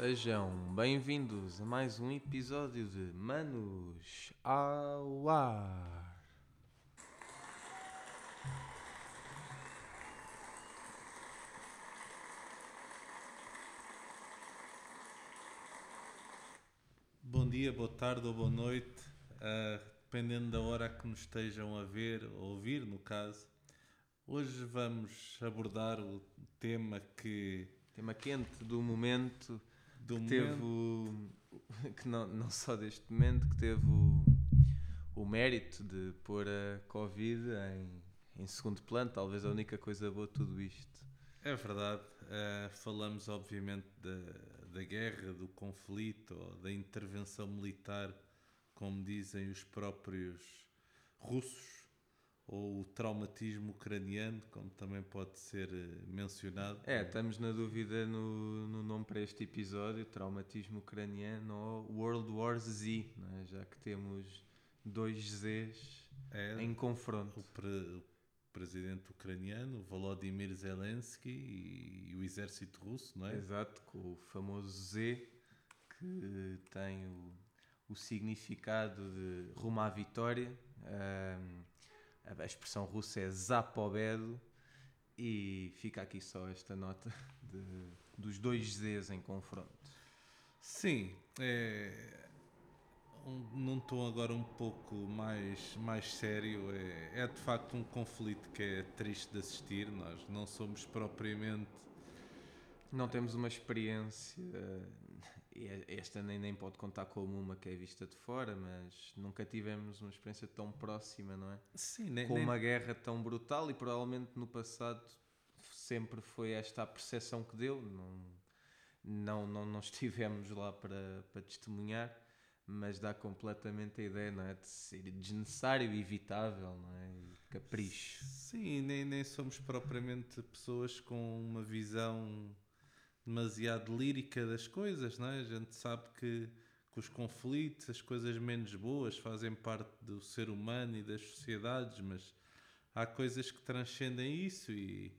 Sejam bem-vindos a mais um episódio de Manos ao Ar. Bom dia, boa tarde ou boa noite, uh, dependendo da hora que nos estejam a ver ou ouvir, no caso. Hoje vamos abordar o tema que. Tema quente do momento Do que teve o, que não, não só deste momento, que teve o, o mérito de pôr a Covid em, em segundo plano, talvez a única coisa boa de tudo isto. É verdade, uh, falamos obviamente da, da guerra, do conflito, ou da intervenção militar, como dizem os próprios russos, ou o traumatismo ucraniano, como também pode ser eh, mencionado. É, estamos na dúvida no, no nome para este episódio, traumatismo ucraniano ou World War Z, é? já que temos dois Zs É, em o, confronto. pre- o presidente ucraniano, Volodymyr Zelensky, e, o exército russo, não é? Exato, com o famoso Z, que tem o, o significado de rumo à vitória. Ahm, a expressão russa é Zapobedo. E fica aqui só esta nota de- dos dois Zs em confronto. Sim, é, um- num tom agora um pouco mais, mais sério, é, é de facto um conflito que é triste de assistir. Nós não somos propriamente. Não temos uma experiência, esta nem, nem pode contar como uma que é vista de fora, mas nunca tivemos uma experiência tão próxima, não é? Sim, nem, Com nem- uma guerra tão brutal e provavelmente no passado sempre foi esta a percepção que deu. Não, não, não, não estivemos lá para, para testemunhar, mas dá completamente a ideia, não é? De ser desnecessário e evitável, não é? Capricho. Sim, nem, nem somos propriamente pessoas com uma visão demasiado lírica das coisas, não é? A gente sabe que, que os conflitos, as coisas menos boas, fazem parte do ser humano e das sociedades, mas há coisas que transcendem isso e,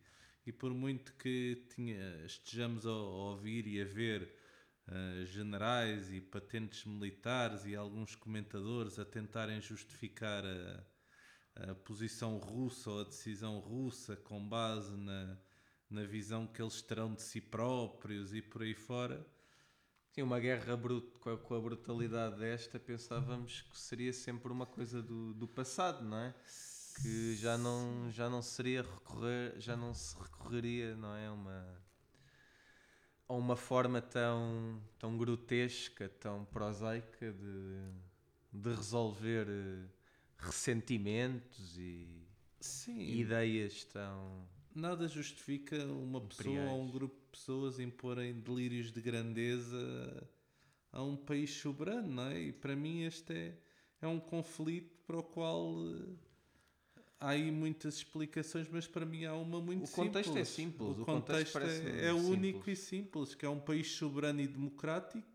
e por muito que tinha, estejamos a, a ouvir e a ver eh, generais e patentes militares e alguns comentadores a tentarem justificar a, a posição russa ou a decisão russa com base na, na visão que eles terão de si próprios e por aí fora. Sim, uma guerra brut, com, a, com a brutalidade desta, pensávamos que seria sempre uma coisa do, do passado, não é? Que já não, já não seria recorrer, já não se recorreria, não é? Uma, a uma forma tão, tão grotesca, tão prosaica de, de resolver eh, ressentimentos e Sim, ideias tão. Nada justifica uma pessoa ou um grupo de pessoas imporem delírios de grandeza a um país soberano, não é? E para mim este é, é um conflito para o qual eh, há aí muitas explicações, mas para mim há uma muito O contexto é simples. simples, O o contexto contexto é, é único simples. e simples, que é um país soberano e democrático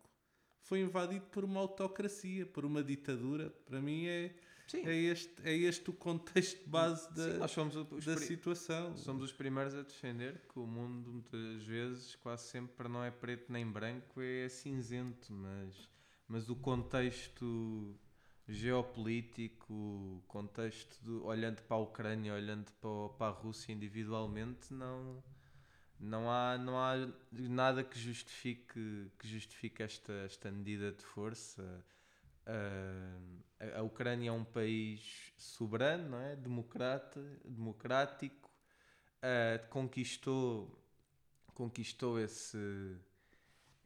foi invadido por uma autocracia, por uma ditadura. Para mim é, Sim, é, este, é este o contexto base da, sim, nós somos os da situação. Somos os primeiros a defender que o mundo muitas vezes, quase sempre, não é preto nem branco, é cinzento, mas, mas o contexto geopolítico, o contexto, do- olhando para a Ucrânia, olhando para, para a Rússia individualmente, não, não, há, não há nada que justifique, que justifique esta, esta medida de força. Ah, a- a Ucrânia é um país soberano, não é? Democrata, democrático, ah, conquistou, conquistou esse,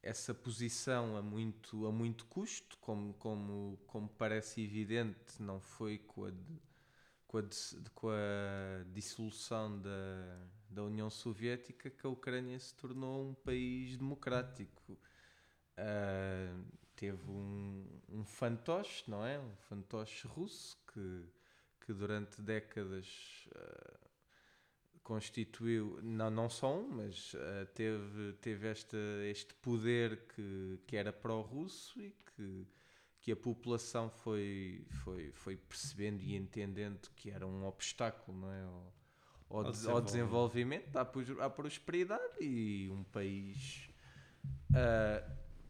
essa posição a muito, a muito custo, como, como, como parece evidente, não foi com a, com a, com a dissolução da, da União Soviética que a Ucrânia se tornou um país democrático. Ah, teve um, um fantoche, não é? Um fantoche russo que, que durante décadas ah, constituiu, não, não só um, mas ah, teve, teve esta, este poder que, que era pró-russo e que, que a população foi, foi, foi percebendo e entendendo que era um obstáculo não é? ao, ao, Ao des- ao desenvolvimento. desenvolvimento, à, à prosperidade e um país ah,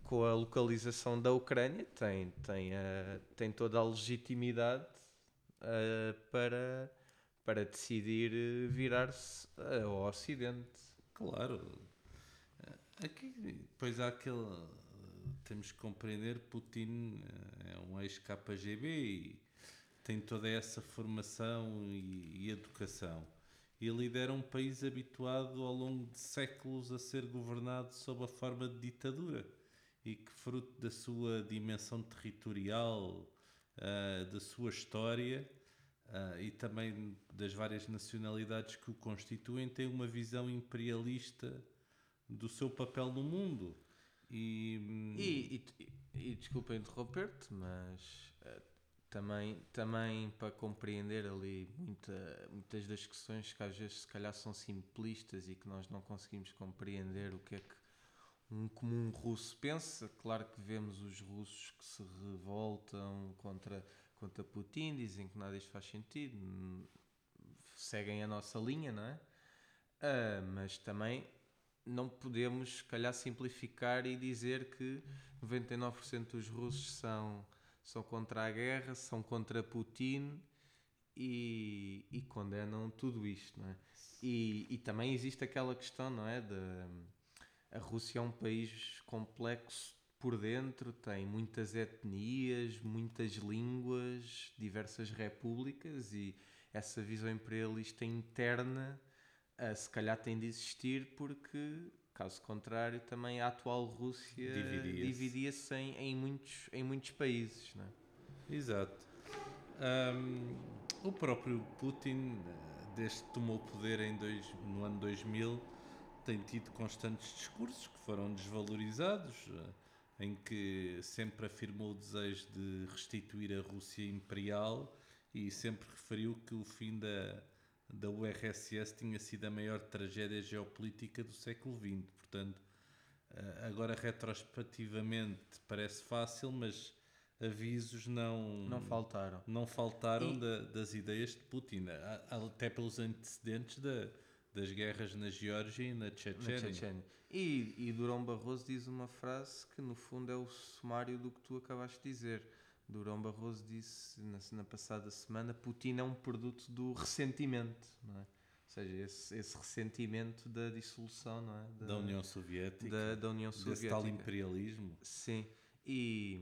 com a localização da Ucrânia, tem, tem, a, tem toda a legitimidade uh, para, para decidir eh, virar-se ao Ocidente. Claro. Aqui, depois há aquele. Temos que compreender: Putin é um ex-KGB e tem toda essa formação e, e educação e lidera um país habituado ao longo de séculos a ser governado sob a forma de ditadura e que, fruto da sua dimensão territorial, uh, da sua história uh, e também das várias nacionalidades que o constituem, tem uma visão imperialista do seu papel no mundo. E, hum, e, e, e desculpa interromper-te, mas uh, também, também para compreender ali muita, muitas das questões que às vezes se calhar são simplistas e que nós não conseguimos compreender o que é que um comum russo pensa. Claro que vemos os russos que se revoltam contra, contra Putin, dizem que nada disto faz sentido, seguem a nossa linha, não é? Uh, mas também não podemos, se calhar, simplificar e dizer que 99% dos russos são, são contra a guerra, são contra Putin e, e condenam tudo isto, não é? E, e também existe aquela questão, não é? De, a Rússia é um país complexo por dentro, tem muitas etnias, muitas línguas, diversas repúblicas e essa visão imperialista interna uh, se calhar tem de existir porque, caso contrário, também a atual Rússia dividia-se dividia em, em, muitos, em muitos países. Não é? Exato. Um, o próprio Putin, desde que tomou o poder em dois, no ano 2000, tem tido constantes discursos que foram desvalorizados, eh, em que sempre afirmou o desejo de restituir a Rússia imperial e sempre referiu que o fim da, da URSS tinha sido a maior tragédia geopolítica do século XX. Portanto, eh, agora retrospectivamente parece fácil, mas avisos não não faltaram não faltaram e... da, das ideias de Putin até pelos antecedentes da das guerras na Geórgia e na Chechênia. E, e Durão Barroso diz uma frase que no fundo é o sumário do que tu acabaste de dizer. Durão Barroso disse na, na passada semana Putin é um produto do ressentimento, não é? Ou seja, esse, esse ressentimento da dissolução, não é? Da, da União Soviética. Da, da União Soviética. Desse tal imperialismo. Sim. E,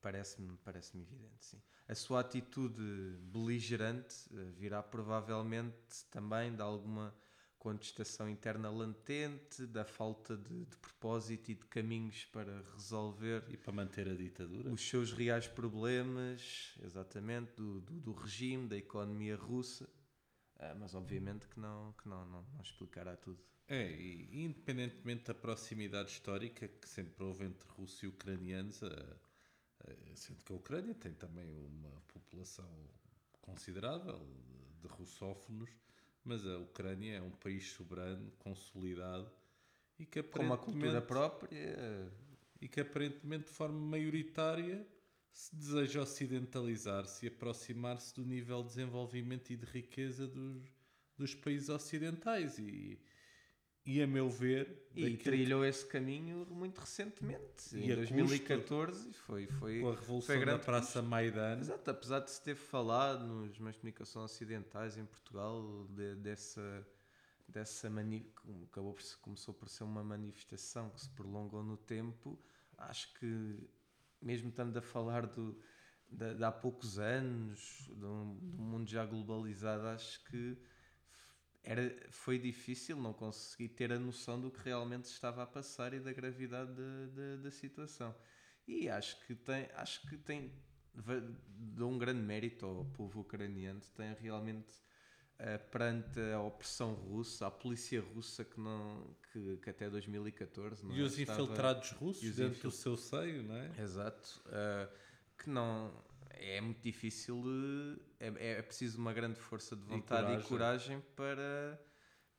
parece-me parece evidente, sim. A sua atitude beligerante eh, virá provavelmente também de alguma contestação interna latente, da falta de, de, propósito e de caminhos para resolver e para manter a ditadura? os seus reais problemas, exatamente do, do, do regime, da economia russa, ah, mas obviamente que não que não, não, não explicará tudo. É, e independentemente da proximidade histórica que sempre houve entre russos e ucranianos, a, sendo que a Ucrânia tem também uma população considerável de russófonos, mas a Ucrânia é um país soberano, consolidado e que com uma cultura própria. e que aparentemente de forma maioritária se deseja ocidentalizar-se e aproximar-se do nível de desenvolvimento e de riqueza dos, dos países ocidentais. E, e a meu ver. E trilhou que... esse caminho muito recentemente. E em 2014 custo, foi, foi. Com a revolução foi da Praça Maidan. Exato, apesar de se ter falado nos meios de comunicação ocidentais em Portugal de, dessa. Dessa mani acabou por, começou por ser uma manifestação que se prolongou no tempo. Acho que, mesmo estando a falar do, de, de há poucos anos, de um, de um mundo já globalizado, acho que era, foi difícil não conseguir ter a noção do que realmente estava a passar e da gravidade da situação. E acho que tem, acho que tem, dou um grande mérito ao povo ucraniano, tem realmente uh, perante a opressão russa, a polícia russa que não que, que até 2014 não e os estava, infiltrados russos dentro infil... do seu seio, não é? Exato, uh, que não é muito difícil, é, é preciso uma grande força de vontade e coragem, e coragem para,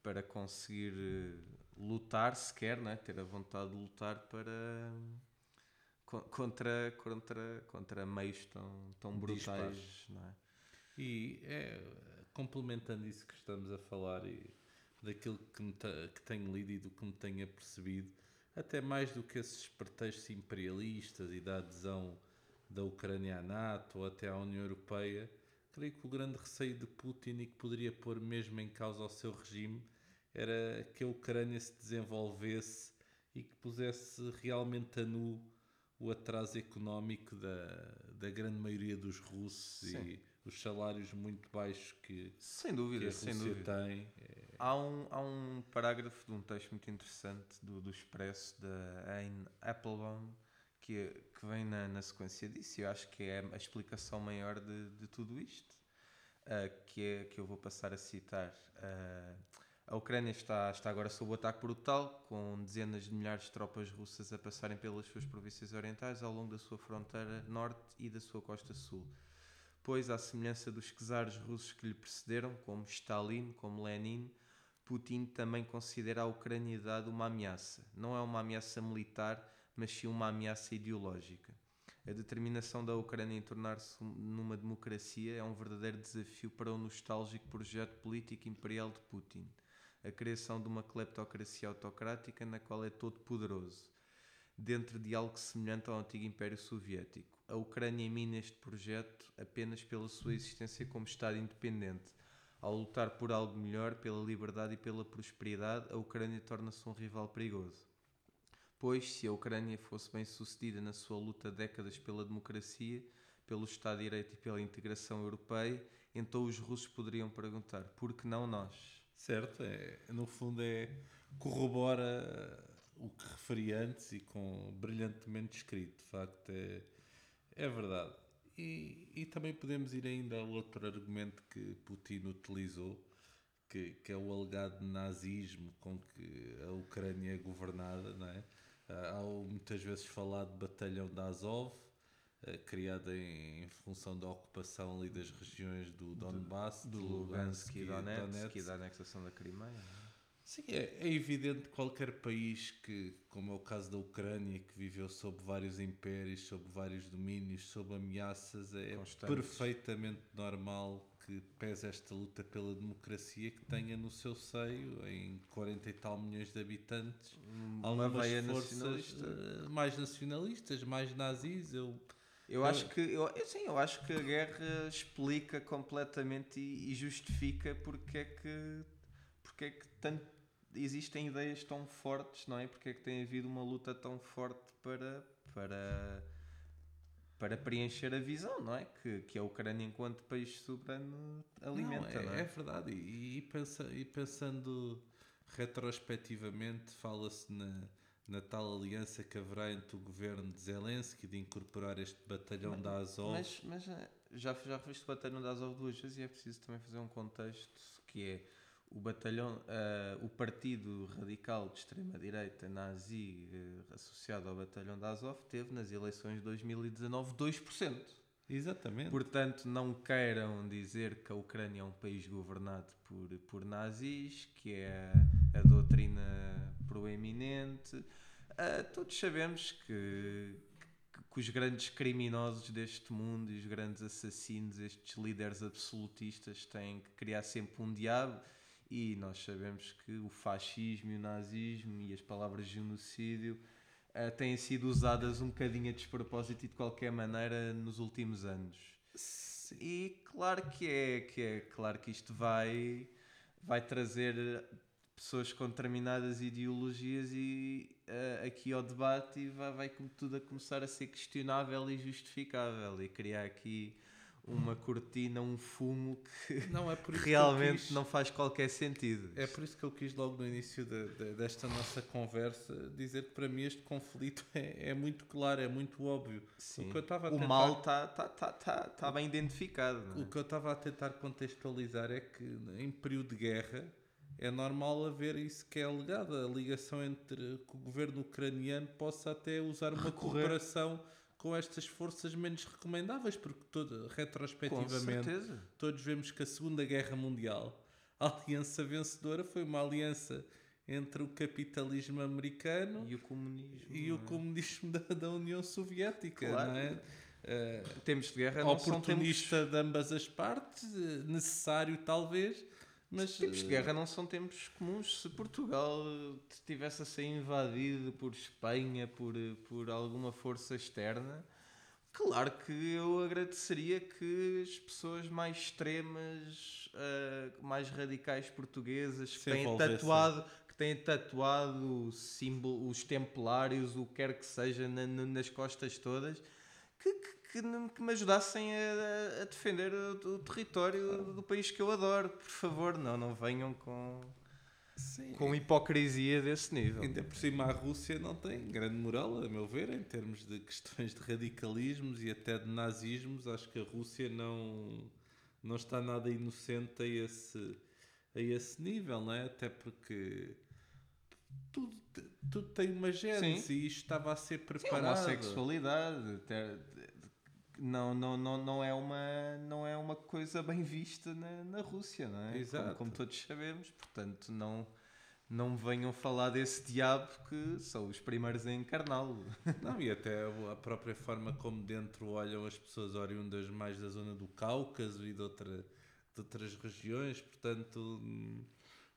para conseguir eh, lutar sequer, né? ter a vontade de lutar para contra, contra, contra meios tão, tão brutais. É? E é, complementando isso que estamos a falar e daquilo que, me que tenho lido e do que me tenho apercebido, até mais do que esses pretextos imperialistas e da adesão da Ucrânia à NATO ou até à União Europeia, creio que o grande receio de Putin e que poderia pôr mesmo em causa o seu regime era que a Ucrânia se desenvolvesse e que pusesse realmente a nu o atraso económico da, da grande maioria dos russos Sim. e os salários muito baixos que, sem dúvida, que a sem Rússia dúvida. tem. Há um, há um parágrafo de um texto muito interessante do, do Expresso da Anne Applebaum que, que vem na, na sequência disso. Eu acho que é a explicação maior de, de tudo isto, uh, que, é, que eu vou passar a citar. Uh, a Ucrânia está, está agora sob ataque brutal, com dezenas de milhares de tropas russas a passarem pelas suas províncias orientais ao longo da sua fronteira norte e da sua costa sul. Pois, à semelhança dos czares russos que lhe precederam, como Stalin, como Lenin, Putin também considera a ucraniedade uma ameaça. Não é uma ameaça militar, mas sim uma ameaça ideológica. A determinação da Ucrânia em tornar-se numa democracia é um verdadeiro desafio para o nostálgico projeto político imperial de Putin a criação de uma cleptocracia autocrática na qual é todo poderoso, dentro de algo semelhante ao antigo Império Soviético. A Ucrânia mina este projeto apenas pela sua existência como Estado independente. Ao lutar por algo melhor, pela liberdade e pela prosperidade, a Ucrânia torna-se um rival perigoso. Pois, se a Ucrânia fosse bem sucedida na sua luta décadas pela democracia, pelo Estado de Direito e pela integração europeia, então os russos poderiam perguntar: por que não nós? Certo, é, no fundo é corrobora o que referi antes e com brilhantemente escrito, de facto é, é verdade. E, e também podemos ir ainda ao outro argumento que Putin utilizou, que, que é o alegado nazismo com que a Ucrânia é governada, não é? Há muitas vezes falado de batalhão da Azov, eh, criada em, em, função da ocupação ali das regiões do Donbass, do, do Lugansk e Donetsk, Donetsk e da anexação da Crimeia. É? Sim, é, é, evidente que qualquer país que, como é o caso da Ucrânia, que viveu sob vários impérios, sob vários domínios, sob ameaças, é Constantes. perfeitamente normal que pese esta luta pela democracia que tenha no seu seio, em 40 e tal milhões de habitantes, uma algumas forças nacionalista. Eh, mais nacionalistas, mais nazis. Eu eu acho que eu, sim, eu acho que a guerra explica completamente e, e, justifica porque é que porque é que tanto existem ideias tão fortes, não é? Porque é que tem havido uma luta tão forte para para para preencher a visão, não é? Que, que a Ucrânia, enquanto país soberano, alimenta. Não, é, não é? é verdade. E, e, pensa, e pensando retrospectivamente, fala-se na, na tal aliança que haverá entre o governo de Zelensky de incorporar este batalhão mas, da Azov. Mas, mas eh, já, já foste o batalhão da Azov duas vezes e é preciso também fazer um contexto que é o batalhão, uh, o partido radical de extrema-direita nazi uh, associado ao batalhão da Azov teve nas eleições de 2019 2%. Exatamente. Portanto, não queiram dizer que a Ucrânia é um país governado por, por nazis, que é a, a doutrina proeminente. Uh, todos sabemos que, que, que, os grandes criminosos deste mundo e os grandes assassinos, estes líderes absolutistas, têm que criar sempre um diabo. E nós sabemos que o fascismo e o nazismo e as palavras genocídio uh, têm sido usadas um bocadinho a despropósito e de qualquer maneira nos últimos anos. Sim. E claro que é, que é claro que isto vai, vai trazer pessoas com determinadas ideologias e uh, aqui ao debate e vai, vai tudo a começar a ser questionável e justificável e criar aqui uma cortina, um fumo que não, é realmente que quis, não faz qualquer sentido. É por isso que eu quis logo no início de, de, desta nossa conversa dizer que para mim este conflito é, é muito claro, é muito óbvio. Sim. O, que eu estava a tentar, o mal está tá, tá, tá, tá bem identificado. É? O que eu estava a tentar contextualizar é que em período de guerra é normal haver isso que é alegado, a ligação entre que o governo ucraniano possa até usar uma Recorrer. cooperação com estas forças menos recomendáveis, porque todo, retrospectivamente todos vemos que a Segunda Guerra Mundial, a aliança vencedora foi uma aliança entre o capitalismo americano e o comunismo, e o é? comunismo da, da, União Soviética, claro. não é? Uh, tempos de guerra oportunista tempos... de ambas as partes, necessário talvez, Mas tempos de eh, guerra não são tempos comuns. Se Portugal estivesse a ser invadido por Espanha, por, por alguma força externa, claro que eu agradeceria que as pessoas mais extremas, eh, mais radicais portuguesas, que têm tatuado, que têm tatuado símbolo, os templários, o que quer que seja, na- na- nas costas todas, que, que- que me- que me ajudassem a, a defender o, o território do país que eu adoro. Por favor, não, não venham com, sim, com hipocrisia desse nível. Ainda por cima a Rússia não tem grande moral, a meu ver, em termos de questões de radicalismos e até de nazismos. Acho que a Rússia não, não está nada inocente a esse, a esse nível, não é? Até porque tudo, tudo tem uma gênese Sim. e isto estava a ser Sim, a preparado. homossexualidade até- não, não, não, não, é uma, não é uma coisa bem vista na, na Rússia, não é? Como, Exato. como todos sabemos, portanto, não, não venham falar desse diabo que são os primeiros a encarná-lo. Não, e até a própria forma como dentro olham as pessoas oriundas mais da zona do Cáucaso e de, outra, de outras regiões, portanto,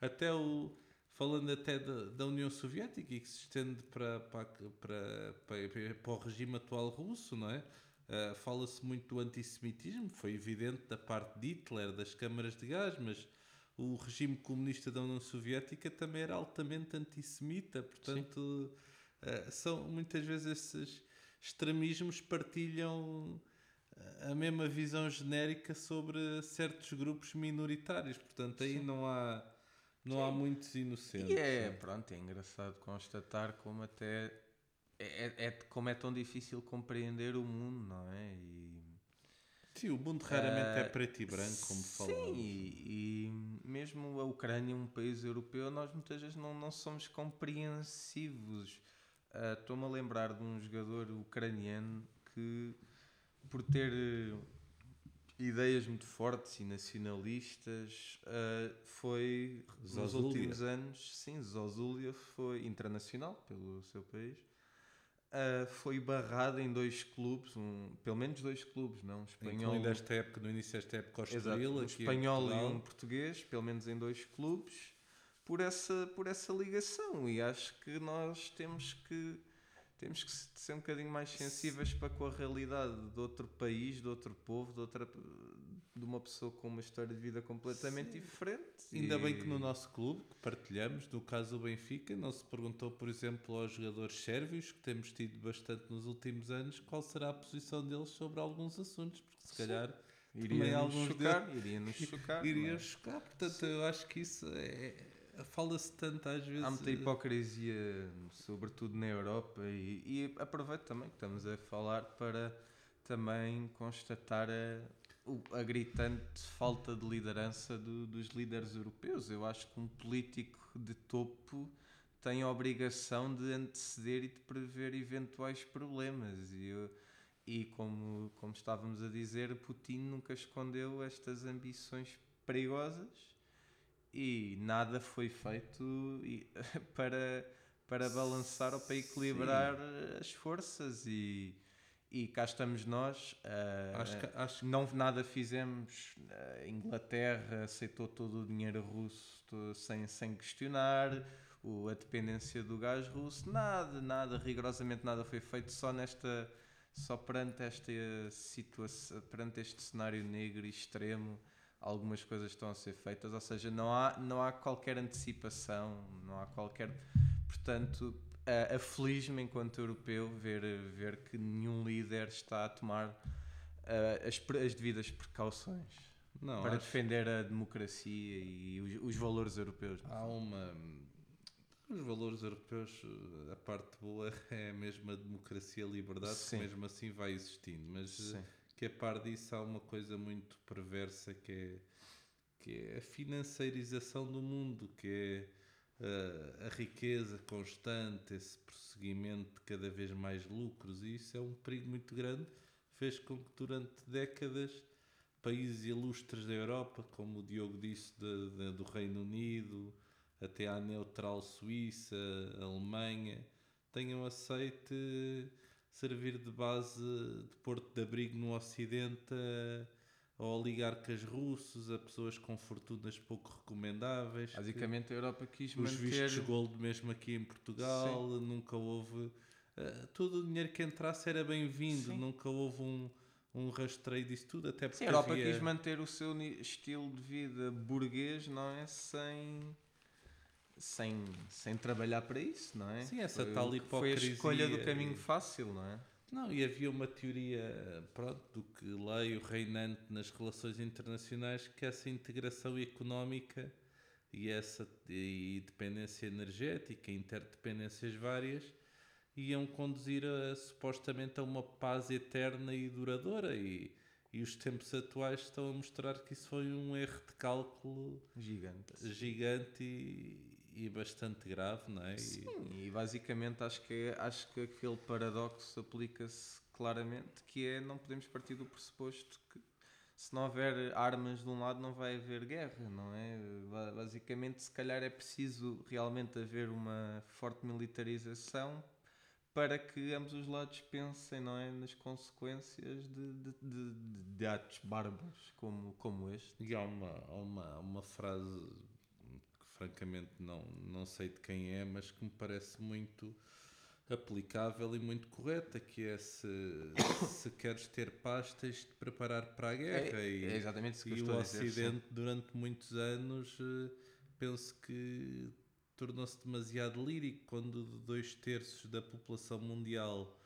até o. Falando até da, da União Soviética e que se estende para, para, para, para, para o regime atual russo, não é? Ah, Fala-se muito do antissemitismo, foi evidente da parte de Hitler, das câmaras de gás, mas o regime comunista da União Soviética também era altamente antissemita, portanto, ah, são muitas vezes esses extremismos partilham ah, a mesma visão genérica sobre certos grupos minoritários, portanto, aí Sim. não há não há muitos inocentes. E é, sim. pronto, é engraçado constatar como até é, é, é- como é tão difícil compreender o mundo, não é? E, Sim, o mundo raramente é Ah, preto e branco, como Sim, falamos. e, e mesmo a Ucrânia, um país europeu, nós muitas vezes não, não somos compreensivos. Ah, Estou-me a lembrar de um jogador ucraniano que, por ter eh, ideias muito fortes e nacionalistas, ah, foi nos últimos anos, sim, Zozulia foi internacional pelo seu país. Ah, foi barrado em dois clubes, um, pelo menos dois clubes, não? Um espanhol, Incluindo esta época, no início desta época, Estoril, um em espanhol e um português, pelo menos em dois clubes, por essa, por essa ligação. E acho que nós temos que, temos que ser um bocadinho mais sensíveis para com a realidade de outro país, de outro povo, de, outra, de uma pessoa com uma história de vida completamente Sim. diferente. Ainda bem que no E- nosso clube, que partilhamos, no caso do Benfica, não se perguntou, por exemplo, aos jogadores sérvios, que temos tido bastante nos últimos anos, qual será a posição deles sobre alguns assuntos, porque se Sim. calhar também Iria-nos alguns chocar, iria-nos chocar. não é? iriam chocar. Portanto, eu acho que isso é. Fala-se tanto às vezes. Há muita hipocrisia, sobretudo na Europa, e, e aproveito também que estamos a falar para também constatar a, a gritante falta de liderança do- dos líderes europeus. Eu acho que um político de topo tem a obrigação de anteceder e de prever eventuais problemas. E, eu- e como, como estávamos a dizer, Putin nunca escondeu estas ambições perigosas e nada foi feito para, para balançar ou para equilibrar as forças e, e cá estamos nós ah, Acho que, acho não nada fizemos a Inglaterra aceitou todo o dinheiro russo to- sem, sem questionar o, a dependência do gás russo nada, nada, rigorosamente nada foi feito só nesta só perante esta situação perante este cenário negro e extremo algumas coisas estão a ser feitas, ou seja, não há, não há qualquer antecipação, não há qualquer. Portanto, a- aflige-me enquanto europeu ver, ver que nenhum líder está a tomar ah, as, as devidas precauções não, para acho defender a democracia e os, os valores europeus. há fundo. uma. Os valores europeus, a parte boa é mesmo a democracia e a liberdade, Sim. que mesmo assim vai existindo. Mas Sim. que a par disso há uma coisa muito perversa que é, que é a financeirização do mundo, que é uh, a riqueza constante, esse prosseguimento de cada vez mais lucros, e isso é um perigo muito grande. Fez com que durante décadas países ilustres da Europa, como o Diogo disse, de- de- do Reino Unido, até à neutral Suíça, Alemanha, tenham aceito servir de base de porto de abrigo no Ocidente a oligarcas russos, a pessoas com fortunas pouco recomendáveis. que- Basicamente a Europa quis os manter... vistos gold mesmo aqui em Portugal, nunca houve. eh, todo o dinheiro que entrasse era bem-vindo, Sim. nunca houve um, um rastreio disso tudo, até porque Sim, a Europa havia- quis manter o seu estilo de vida burguês, não é? Sem, sem, sem trabalhar para isso, não é? Sim, essa Foi tal que Foi a escolha do hipocrisia caminho fácil, não é? Não, e havia uma teoria, pronto, do que leio reinante nas relações internacionais, que essa integração económica e essa e dependência energética, interdependências várias, iam conduzir a, supostamente a uma paz eterna e duradoura e, e os tempos atuais estão a mostrar que isso foi um erro de cálculo Gigante. gigante e, e bastante grave, não é? E- Sim, e basicamente acho que, é- acho que aquele paradoxo aplica-se claramente, que é não podemos partir do pressuposto que se não houver armas de um lado não vai haver guerra, não é? Ba- Basicamente, se calhar é preciso realmente haver uma forte militarização para que ambos os lados pensem, não é, nas consequências de, de, de, de- atos bárbaros como, como este. E há uma, uma, uma frase francamente não, não sei de quem é, mas que me parece muito aplicável e muito correta, que é se, se queres ter paz tens de te preparar para a guerra. É, e é exatamente isso que eu estou o a dizer. sim. Ocidente durante muitos anos eh, penso que tornou-se demasiado lírico quando dois terços da população mundial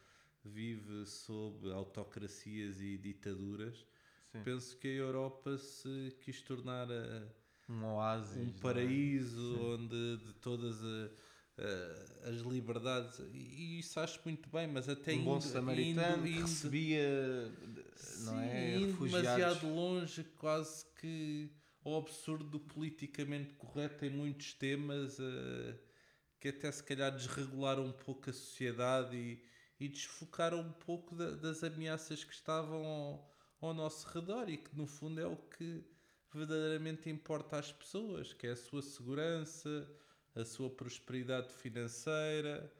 vive sob autocracias e ditaduras. Sim. Penso que a Europa se quis tornar a- Um oásis. um não é? paraíso onde de todas a- a- as liberdades e, isso acho muito bem, mas até um bom indo- samaritano indo- indo- recebia não Sim, é, indo refugiados. demasiado longe, quase que ao absurdo do politicamente correto em muitos temas, eh, que até se calhar desregularam um pouco a sociedade e, e desfocaram um pouco da- das ameaças que estavam ao, ao nosso redor e que no fundo é o que verdadeiramente importa às pessoas, que é a sua segurança, a sua prosperidade financeira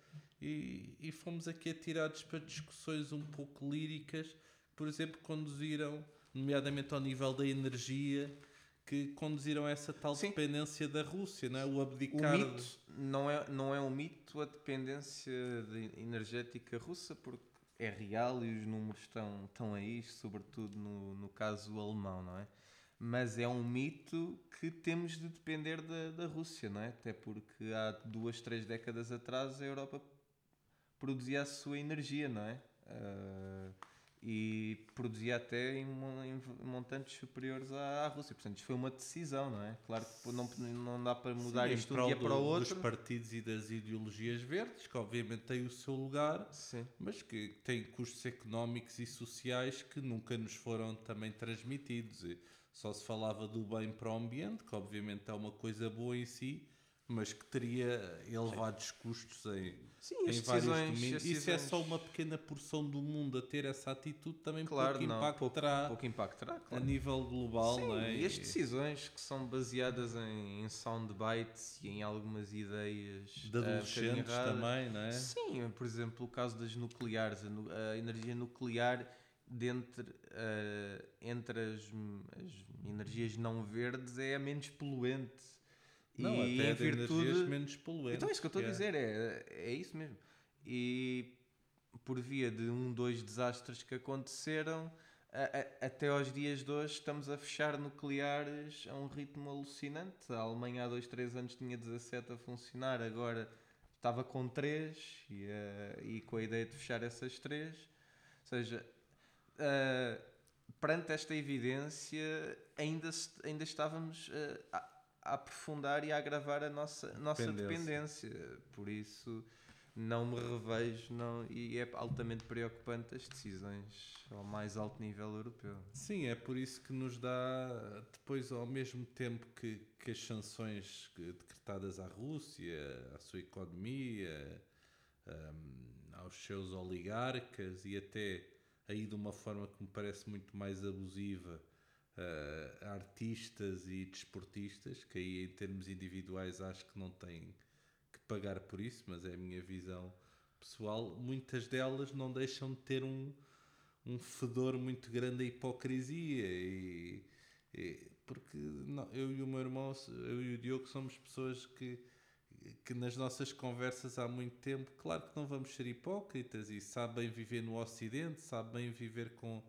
e, e fomos aqui atirados para discussões um pouco líricas por exemplo, conduziram, nomeadamente ao nível da energia, que conduziram a essa tal Sim. dependência da Rússia, não é? o O abdicar. mito não é, não é um mito a dependência de- energética russa, porque é real e os números estão, estão aí, sobretudo no, no caso alemão, não é? Mas é um mito que temos de depender da, da Rússia, não é? Até porque há duas, três décadas atrás a Europa produzia a sua energia, não é? Ah, e produzia até em, em montantes superiores à, à Rússia. Portanto, isto foi uma decisão, não é? Claro que não, não dá para mudar Sim, isto de um dia do- para o outro. Dos partidos e das ideologias verdes, que obviamente têm o seu lugar, Sim. mas que têm custos económicos e sociais que nunca nos foram também transmitidos. E só se falava do bem para o ambiente, que obviamente é uma coisa boa em si, mas que teria elevados custos em, Sim, em vários decisões, domínios. Isso é só uma pequena porção do mundo a ter essa atitude, também Claro, pouco não, impacto pouco, terá pouco impacto terá, a claro. nível global, Sim, é? e as decisões que são baseadas em, em soundbites e em algumas ideias de ah, adolescentes também, não é? Sim, por exemplo, o caso das nucleares, a, a energia nuclear dentre, ah, entre as, as energias não verdes é a menos poluente. Não, e até em de virtude energias menos poluentes. Então é isso que eu estou a é. dizer, é, é isso mesmo. E por via de um, dois desastres que aconteceram, a- a- até aos dias de hoje estamos a fechar nucleares a um ritmo alucinante. A Alemanha há dois, três anos tinha 17 a funcionar, agora estava com 3 e, eh, e com a ideia de fechar essas três. Ou seja, eh, perante esta evidência, ainda, ainda estávamos eh, a, a aprofundar e a agravar a nossa, nossa Dependência. dependência. Por isso, não me revejo não, e é altamente preocupante as decisões ao mais alto nível europeu. Sim, é por isso que nos dá, depois, ao mesmo tempo que, que as sanções decretadas à Rússia, à sua economia, hum, aos seus oligarcas e até aí de uma forma que me parece muito mais abusiva a artistas e desportistas, que aí em termos individuais acho que não têm que pagar por isso, mas é a minha visão pessoal, muitas delas não deixam de ter um, um fedor muito grande a hipocrisia e, e porque não, eu e o meu irmão, eu e o Diogo somos pessoas que que nas nossas conversas há muito tempo, claro que não vamos ser hipócritas e sabem viver no Ocidente, sabem viver com,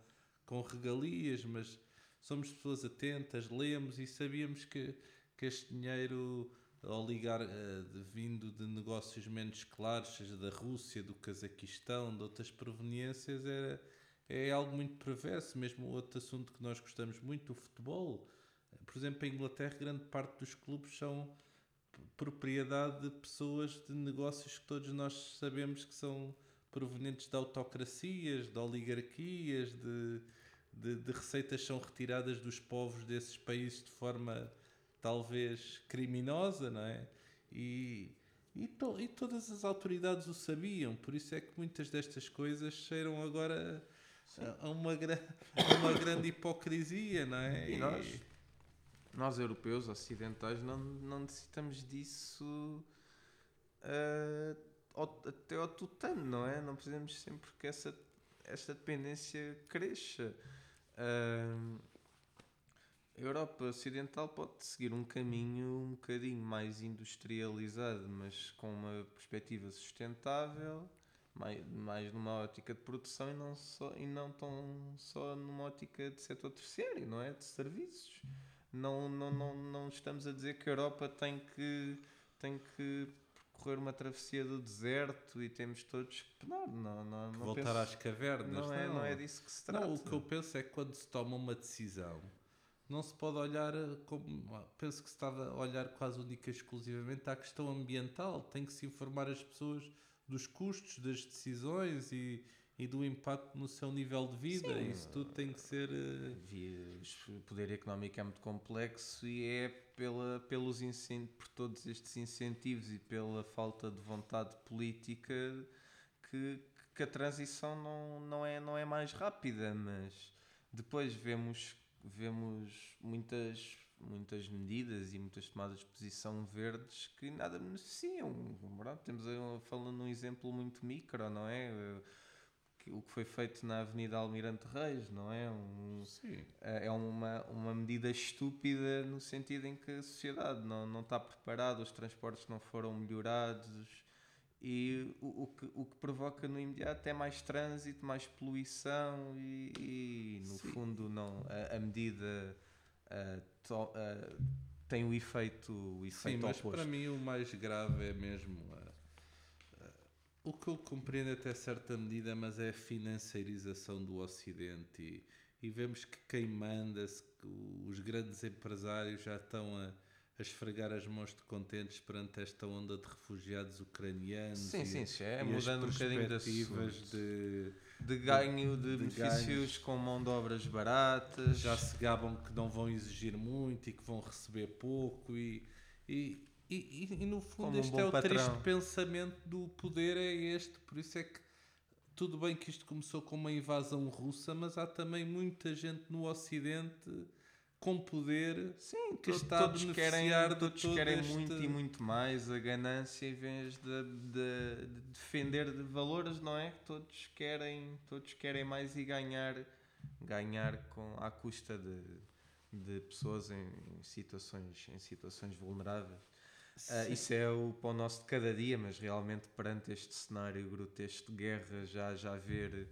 com regalias, mas somos pessoas atentas, lemos e sabíamos que, que este dinheiro ao ligar uh, de, vindo de negócios menos claros, seja da Rússia, do Cazaquistão, de outras proveniências, era, é algo muito perverso. Mesmo outro assunto que nós gostamos muito, o futebol. Por exemplo, em Inglaterra, grande parte dos clubes são propriedade de pessoas de negócios que todos nós sabemos que são provenientes de autocracias, de oligarquias, de, de, de receitas são retiradas dos povos desses países de forma talvez criminosa, não é? E, e, to, e, todas as autoridades o sabiam, por isso é que muitas destas coisas cheiram agora a, a uma, a uma grande hipocrisia, não é? E nós, nós europeus, ocidentais, não, não necessitamos disso uh, até ao tutano, não é? Não precisamos sempre que essa, esta dependência cresça. Uh, a Europa Ocidental pode seguir um caminho um bocadinho mais industrializado, mas com uma perspectiva sustentável, mais, mais numa ótica de produção e não, só, e não tão só numa ótica de setor terciário, não é? De serviços. Não, não, não, não estamos a dizer que a Europa tem que, tem que percorrer uma travessia do deserto e temos todos que penar. Não, não, não Voltar penso, às cavernas. Não, é, não é disso que se trata. Não, o que eu penso é que quando se toma uma decisão, não se pode olhar como. Penso que se está a olhar quase única e exclusivamente à questão ambiental. Tem que se informar as pessoas dos custos das decisões e, e do impacto no seu nível de vida. Sim, Isso tudo tem que ser. Uh... O poder económico é muito complexo e é pela, pelos por todos estes incentivos e pela falta de vontade política que, que a transição não, não, é, não é mais rápida. Mas depois vemos, vemos muitas muitas medidas e muitas tomadas de posição verdes que nada beneficiam. Temos falando num exemplo muito micro, não é? O que foi feito na Avenida Almirante Reis, não é? Um, Sim. É, é uma, uma medida estúpida no sentido em que a sociedade não, não está preparada, os transportes não foram melhorados e o, o, que, o que provoca no imediato é mais trânsito, mais poluição e, e no Sim. fundo não, a, a medida to, tem o efeito, o efeito Sim, mas oposto. para mim o mais grave é mesmo o que eu compreendo até certa medida, mas é a financiarização do Ocidente e, e vemos que quem manda, os grandes empresários já estão a, a esfregar as mãos de contentes perante esta onda de refugiados ucranianos. Sim, e, sim, é mudando um bocadinho das de, de ganho de, de, de benefícios ganhos. com mão de obras baratas. Já se gabam que não vão exigir muito e que vão receber pouco e, e e, e, e no fundo Como este um é o patrão. triste pensamento do poder é este, por isso é que tudo bem que isto começou com uma invasão russa, mas há também muita gente no Ocidente com poder Sim, que todo, está todos a querem, de todos querem este... muito e muito mais a ganância em vez de, de, de, defender de valores, não é? Todos querem, todos querem mais e ganhar, ganhar com, à custa de, de pessoas em situações, em situações vulneráveis. Uh, isso é o pão nosso de cada dia, mas realmente perante este cenário grotesco de guerra, já, já ver,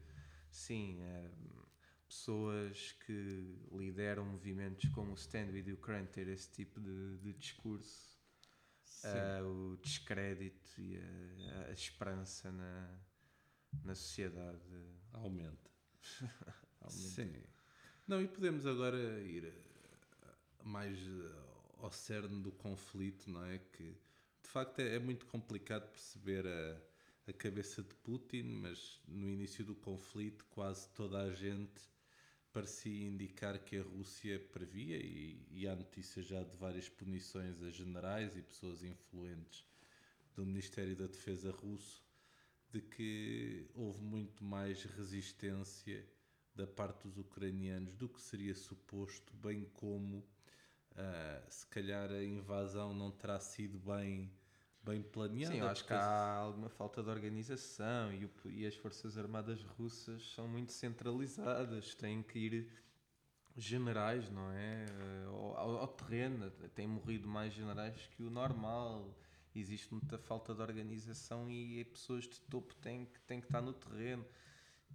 sim, uh, pessoas que lideram movimentos como o Stand With Ukraine ter esse tipo de, de discurso, uh, o descrédito e a, a, esperança na, na sociedade aumenta. aumenta. Sim. Não, e podemos agora ir mais ao cerne do conflito, não é? Que de facto é, é muito complicado perceber a, a cabeça de Putin, mas no início do conflito quase toda a gente parecia indicar que a Rússia previa, e, e há notícias já de várias punições a generais e pessoas influentes do Ministério da Defesa russo, de que houve muito mais resistência da parte dos ucranianos do que seria suposto, bem como Uh, se calhar a invasão não terá sido bem bem planeada. Sim, eu acho que há alguma falta de organização e, o- e as Forças Armadas russas são muito centralizadas, têm que ir generais, não é? Eh, Ao, ao- terreno, têm morrido mais generais que o normal. Existe muita falta de organização e pessoas de topo têm que, têm que estar no terreno.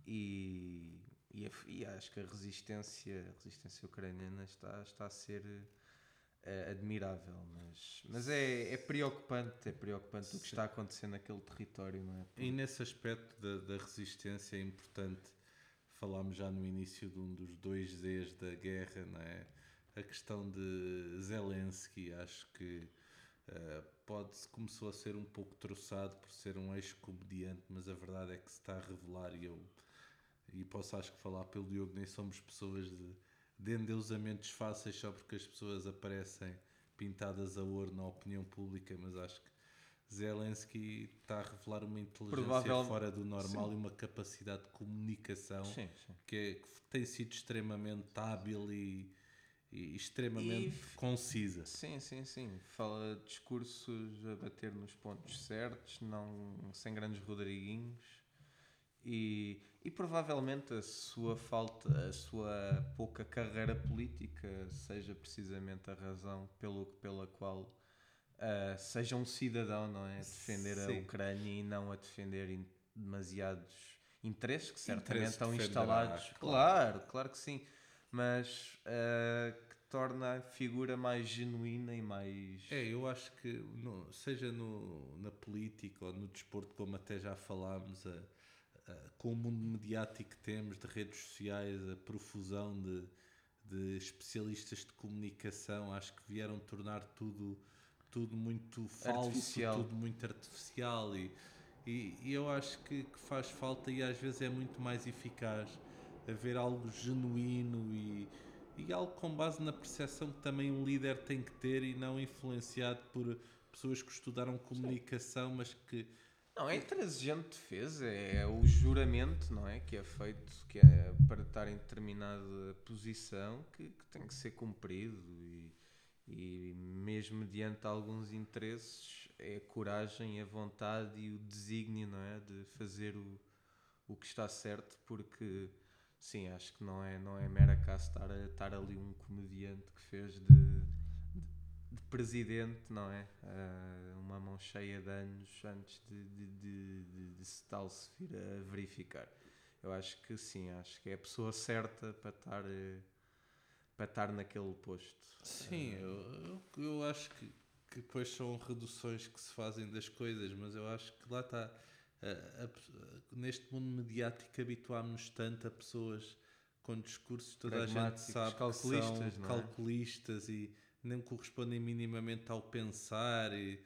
E, e, e acho que a resistência, a resistência ucraniana está, está a ser eh, admirável, mas, mas é, é preocupante, é preocupante o que Sim. está a acontecer naquele território, não é? E nesse aspecto da, da resistência é importante, falámos já no início de um dos dois Zs da guerra, não é? a questão de Zelensky, acho que eh, pode começou a ser um pouco troçado por ser um ex-comediante, mas a verdade é que se está a revelar e eu e posso acho que falar pelo Diogo, nem somos pessoas de, de endeusamentos fáceis só porque as pessoas aparecem pintadas a ouro na opinião pública, mas acho que Zelensky está a revelar uma inteligência Provavel- fora do normal Sim. e uma capacidade de comunicação Sim, sim. que, é- que tem sido extremamente hábil e, e extremamente E- concisa. Sim, sim, sim. Fala discursos a bater nos pontos certos, não sem grandes rodriguinhos. E, e provavelmente a sua falta, a sua pouca carreira política seja precisamente a razão pelo, pela qual ah, seja um cidadão, não é? A defender a Sim. Ucrânia e não a defender in- demasiados interesses que certamente Interesses estão instalados. claro. Claro, claro que sim. Mas ah, que torna a figura mais genuína e mais. É, eu acho que no- seja no, na política ou no desporto, como até já falámos, a- a- com o mundo mediático que temos, de redes sociais, a profusão de, de especialistas de comunicação, acho que vieram tornar tudo, tudo muito falso, Artificial. tudo muito artificial e, e, e eu acho que, que faz falta e às vezes é muito mais eficaz haver algo genuíno e, e algo com base na percepção que também um líder tem que ter e não influenciado por pessoas que estudaram comunicação, mas que Não, é intransigente defesa, é o juramento, não é? Que é feito que é para estar em determinada posição que, que tem que ser cumprido e, e mesmo mediante alguns interesses é a coragem, a vontade e o desígnio, não é? De fazer o, o que está certo, porque sim, acho que não é, não é mera caso estar, estar ali um comediante que fez de presidente, não é? Ah, uma mão cheia de anos antes de, de, de, de, de se tal se vir a verificar. Eu acho que sim, acho que é a pessoa certa para estar, eh, para estar naquele posto. Sim, eu, eu, eu acho que, que depois são reduções que se fazem das coisas, mas eu acho que lá está. a- a pe- neste mundo mediático habituámos-nos tanto a pessoas com discursos toda a gente sabe calculistas, que são não é? calculistas e não correspondem minimamente ao pensar e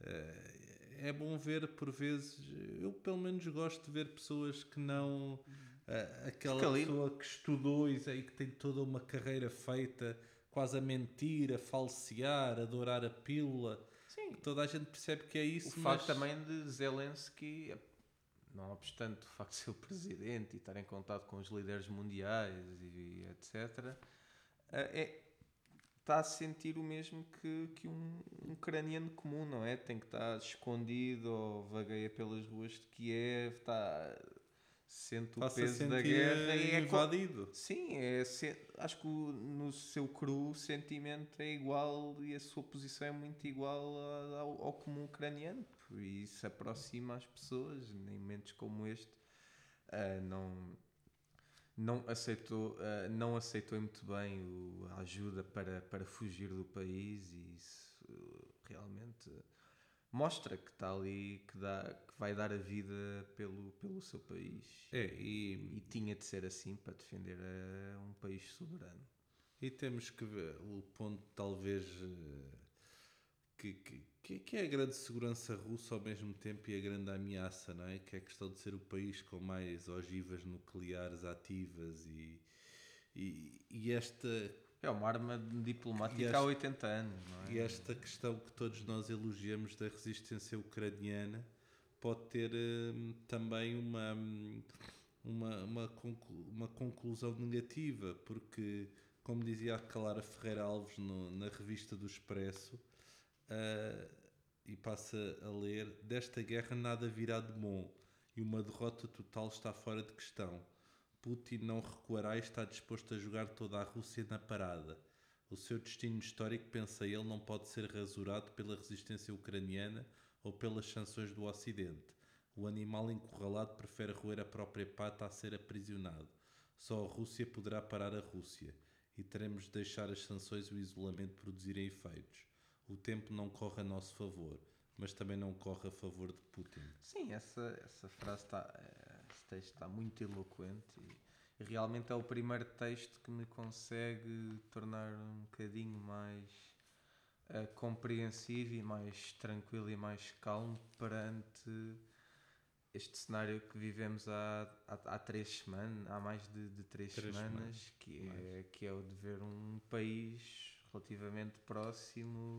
eh, é bom ver por vezes eu pelo menos gosto de ver pessoas que não eh, aquela pessoa que estudou e que tem toda uma carreira feita quase a mentir, a falsear, a adorar a pílula. Sim, Toda a gente percebe que é isso, o mas facto também de Zelensky, não obstante o facto de ser o presidente e estar em contato com os líderes mundiais e, etc., eh, é, está a sentir o mesmo que, que um, um ucraniano comum, não é? Tem que estar escondido ou vagueia pelas ruas de Kiev, está, sente o peso da guerra e é invadido. Sim, é, se- acho que o- no seu cru o sentimento é igual e a sua posição é muito igual ao, ao comum ucraniano e isso aproxima as pessoas em momentos como este. ah, não, não, aceitou, ah, não aceitou muito bem o- a ajuda para, para fugir do país e isso uh, realmente mostra que está ali, que, dá, que vai dar a vida pelo, pelo seu país. É, e, E tinha de ser assim para defender eh, um país soberano. e temos que ver o ponto, talvez, que, que, que- que é a grande segurança russa ao mesmo tempo e a grande ameaça, não é? Que é a questão de ser o país com mais ogivas nucleares ativas e, e, e esta É uma arma diplomática há 80 anos, não é? E esta questão que todos nós elogiamos da resistência ucraniana pode ter hum, também uma, hum, uma, uma, conclu- uma conclusão negativa, porque, como dizia a Clara Ferreira Alves no- na revista do Expresso, ah, e passa a ler: Desta guerra nada virá de bom e uma derrota total está fora de questão. Putin não recuará e está disposto a jogar toda a Rússia na parada. O seu destino histórico, pensa ele, não pode ser rasurado pela resistência ucraniana ou pelas sanções do Ocidente. O animal encurralado prefere roer a própria pata a ser aprisionado. Só a Rússia poderá parar a Rússia e teremos de deixar as sanções e o isolamento produzirem efeitos. O tempo não corre a nosso favor, mas também não corre a favor de Putin. Sim, essa, essa frase está, esse texto está muito eloquente e realmente é o primeiro texto que me consegue tornar um bocadinho mais uh, compreensivo e mais tranquilo e mais calmo perante este cenário que vivemos há, há, há três semanas, há mais de, de três, três semanas, semanas, que é, que é o de ver um país relativamente próximo,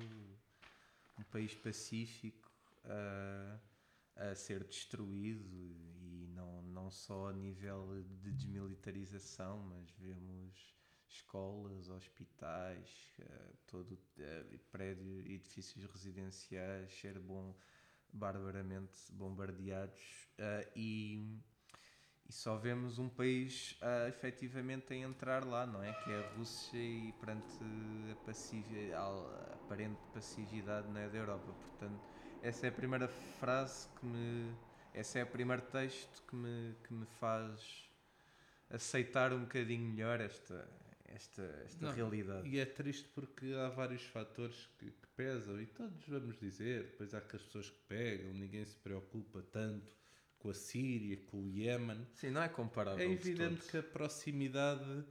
um país pacífico a, a ser destruído e não, não só a nível de desmilitarização, mas vemos escolas, hospitais, uh, todo uh, prédio, edifícios residenciais ser bom barbaramente bombardeados uh, e, e só vemos um país uh, efetivamente a entrar lá, não é? Que é a Rússia e perante a, passivi, a aparente passividade não é, da Europa. Portanto, essa é a primeira frase que me. Esse é o primeiro texto que me, que me faz aceitar um bocadinho melhor esta, esta, esta não, realidade. E é triste porque há vários fatores que, que, pesam, e todos vamos dizer, depois há aquelas pessoas que pegam, ninguém se preocupa tanto com a Síria, com o Iémen. Sim, não é comparável. É evidente que a proximidade.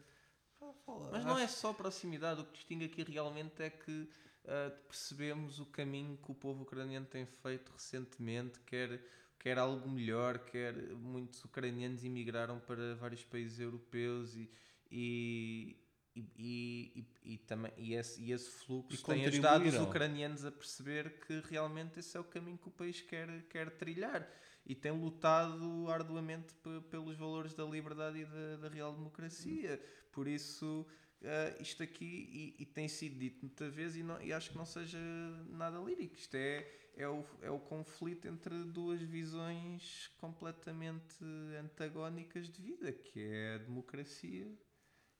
Mas não é só proximidade, o que distingue aqui realmente é que uh, percebemos o caminho que o povo ucraniano tem feito recentemente, quer, quer algo melhor, quer muitos ucranianos emigraram para vários países europeus e, e e, e, e, também, e, esse, e esse fluxo e tem ajudado os ucranianos a perceber que realmente esse é o caminho que o país quer, quer trilhar e tem lutado arduamente pelos valores da liberdade e da, da real democracia. Por isso, uh, isto aqui, e, e, tem sido dito muitas vezes, e, não, e acho que não seja nada lírico, isto é, é, o, é o conflito entre duas visões completamente antagónicas de vida, que é a democracia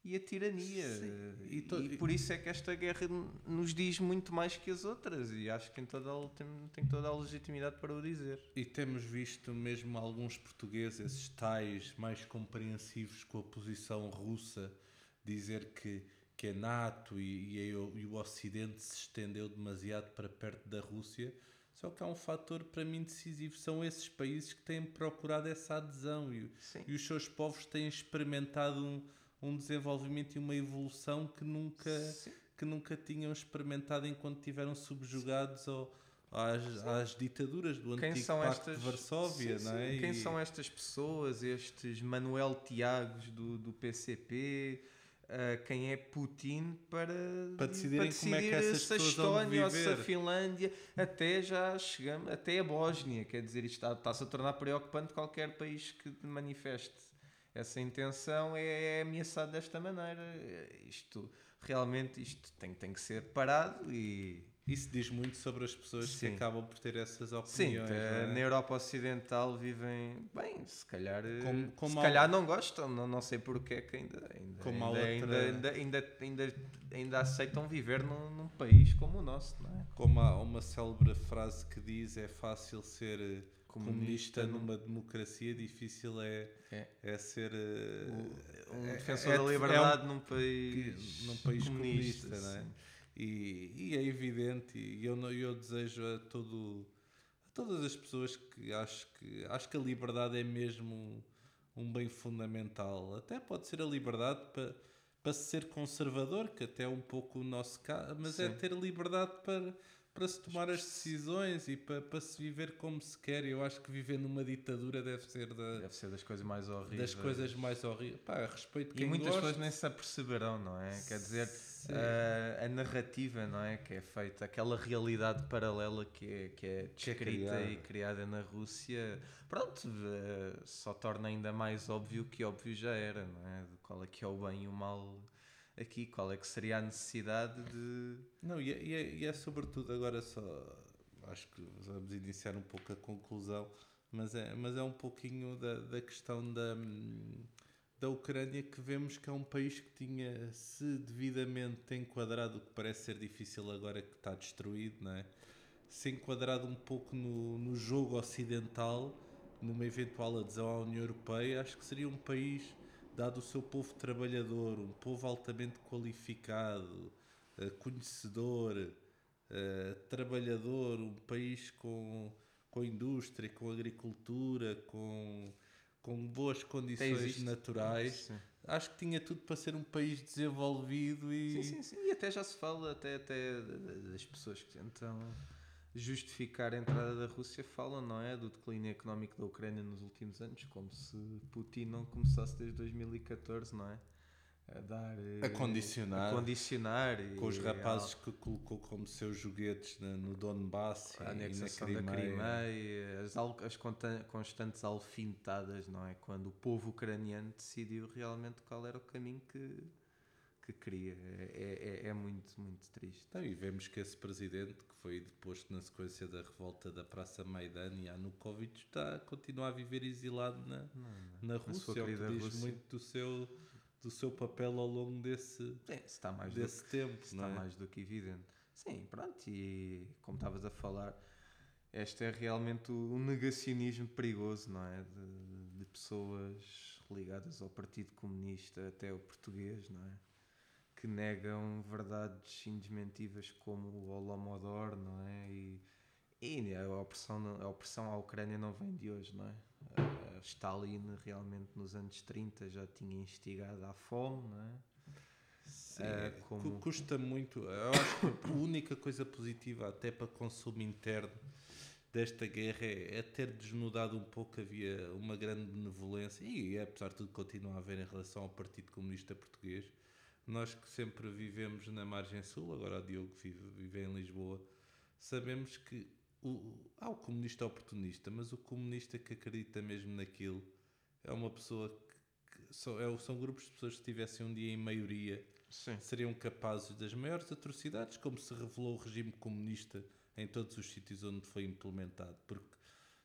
e a tirania. E, to... e, por isso é que esta guerra nos diz muito mais que as outras, e acho que tem toda a, tem, tem toda a legitimidade para o dizer. E temos visto mesmo alguns portugueses, esses tais mais compreensivos com a posição russa, dizer que, que a NATO e, e, e o Ocidente se estendeu demasiado para perto da Rússia. Só que há um fator para mim decisivo: são esses países que têm procurado essa adesão e, e os seus povos têm experimentado um um desenvolvimento e uma evolução que nunca, que nunca tinham experimentado enquanto tiveram subjugados ao, às, às ditaduras do Quem antigo são Pacto estas, de Varsóvia, sim, não é? Quem e... são estas pessoas, estes Manuel Tiagos do, do PCP? Uh, eh, quem é Putin para, para decidirem para como é que essas se a Estónia ou se a Finlândia? Até já chegamos até a Bósnia. Quer dizer isto está, está-se a tornar preocupante qualquer país que manifeste essa intenção é, é ameaçada desta maneira. Isto realmente isto tem, tem que ser parado e isso diz muito sobre as pessoas Sim. que acabam por ter essas opiniões. Sim, é? na Europa Ocidental vivem bem, se calhar, como, como se calhar não gostam, não, não sei porque é que ainda, ainda, ainda, outra... ainda, ainda, ainda, ainda, aceitam viver num, num, país como o nosso. Não é? Como há uma célebre frase que diz: é fácil ser eh, comunista, comunista numa democracia, difícil é, é. é ser um defensor é, da liberdade é um, num país, num país comunista, comunista não é? E, e, é evidente, e eu, eu desejo a, todo, a todas as pessoas que acho que acho que a liberdade é mesmo um, um bem fundamental. Até pode ser a liberdade para, para ser conservador, que até é um pouco o nosso caso, mas é Sim. é ter liberdade para para se tomar as decisões e para, para se viver como se quer. Eu acho que viver numa ditadura deve ser, da, deve ser das coisas mais horríveis. Das coisas mais horríveis. Pá, respeito quem E muitas pessoas nem se aperceberão, não é? Quer dizer, a, a, narrativa, não é? Que é feita, aquela realidade paralela que é, que é descrita que é e criada na Rússia, pronto, uh, só torna ainda mais óbvio que óbvio já era, não é? De qual é que é o bem e o mal aqui, qual é que seria a necessidade de. Não, e é, e é, e é sobretudo agora só acho que vamos iniciar um pouco a conclusão, mas é, mas é um pouquinho da, da questão da, da Ucrânia que vemos que é um país que tinha se devidamente enquadrado, o que parece ser difícil agora que está destruído, não é? se enquadrado um pouco no, no jogo ocidental, numa eventual adesão à União Europeia, acho que seria um país, dado o seu povo trabalhador, um povo altamente qualificado, uh, conhecedor, uh, trabalhador, um país com, com indústria, com agricultura, com, com boas condições naturais. Sim. Acho que tinha tudo para ser um país desenvolvido e. Sim, sim, sim. E até já se fala até, até das pessoas que tentam justificar a entrada da Rússia falam, não é? Do declínio económico da Ucrânia nos últimos anos, como se Putin não começasse desde 2014, não é? A dar. A eh, condicionar. A condicionar. Com os rapazes que colocou como seus joguetes no Donbass a anexação e na Crimeia. da Crimeia, as, as constantes alfinetadas, não é? Quando o povo ucraniano decidiu realmente qual era o caminho que que queria. É, é, é, muito, muito triste. Então, e vemos que esse presidente, foi deposto na sequência da revolta da Praça Maidan e Yanukovych, está a continuar a viver exilado na, não, não. na Rússia, o que diz Rússia. muito do seu, do seu papel ao longo desse, Sim, está mais desse do, tempo. Está é? mais do que evidente. Sim, pronto, e como estavas a falar, este é realmente o negacionismo perigoso, não é? De, de pessoas ligadas ao Partido Comunista até o português, não é? Que negam verdades indesmentíveis como o Holodomor, não é? E, e a, opressão, a opressão à Ucrânia não vem de hoje, não é? A Stalin realmente nos anos 30 já tinha instigado à fome, não é? Sim, é, como... custa muito. Eu acho que a única coisa positiva, até para consumo interno desta guerra, é, é, ter desnudado um pouco. Havia uma grande benevolência, e apesar de tudo, continua a haver em relação ao Partido Comunista Português nós que sempre vivemos na margem sul, agora o Diogo vive, vive em Lisboa, sabemos que o, há o comunista oportunista, mas o comunista que acredita mesmo naquilo é uma pessoa que, que são, é, são grupos de pessoas que tivessem um dia em maioria Sim. seriam capazes das maiores atrocidades, como se revelou o regime comunista em todos os sítios onde foi implementado, porque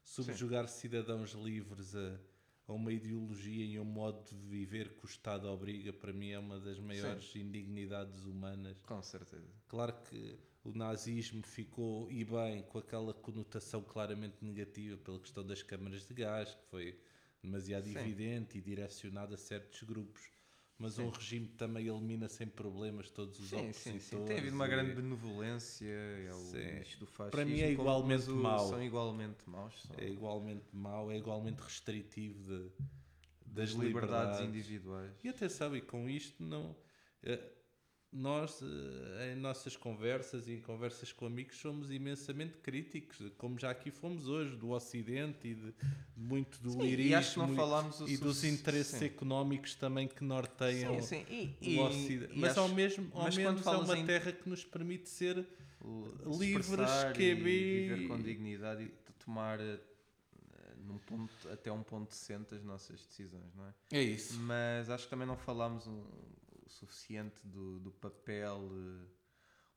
subjugar Sim. cidadãos livres a a uma ideologia e a um modo de viver que o Estado obriga, para mim é uma das maiores Sim. indignidades humanas. Com certeza. Claro que o nazismo ficou, e bem, com aquela conotação claramente negativa pela questão das câmaras de gás, que foi demasiado Sim. evidente e direcionada a certos grupos mas sim. um regime que também elimina sem problemas todos os sim, opositores. Sim, sim. Tem havido uma grande benevolência, é o do fascismo. Para mim é igualmente mau. São igualmente maus. São. É igualmente mau, é igualmente restritivo de, das, das liberdades, liberdades, individuais. E até sabe, com isto não... Nós, eh, em nossas conversas e em conversas com amigos, somos imensamente críticos, como já aqui fomos hoje, do Ocidente e de, muito do sim, lirismo e, e dos interesses sim. económicos também que norteiam sim, e, o Ocidente. E, mas ao mesmo ao menos é uma em... terra que nos permite ser livres, QB. viver com dignidade e tomar eh, num ponto, até um ponto decente as nossas decisões, não é? É isso. Mas acho que também não falámos um, suficiente do, do papel uh,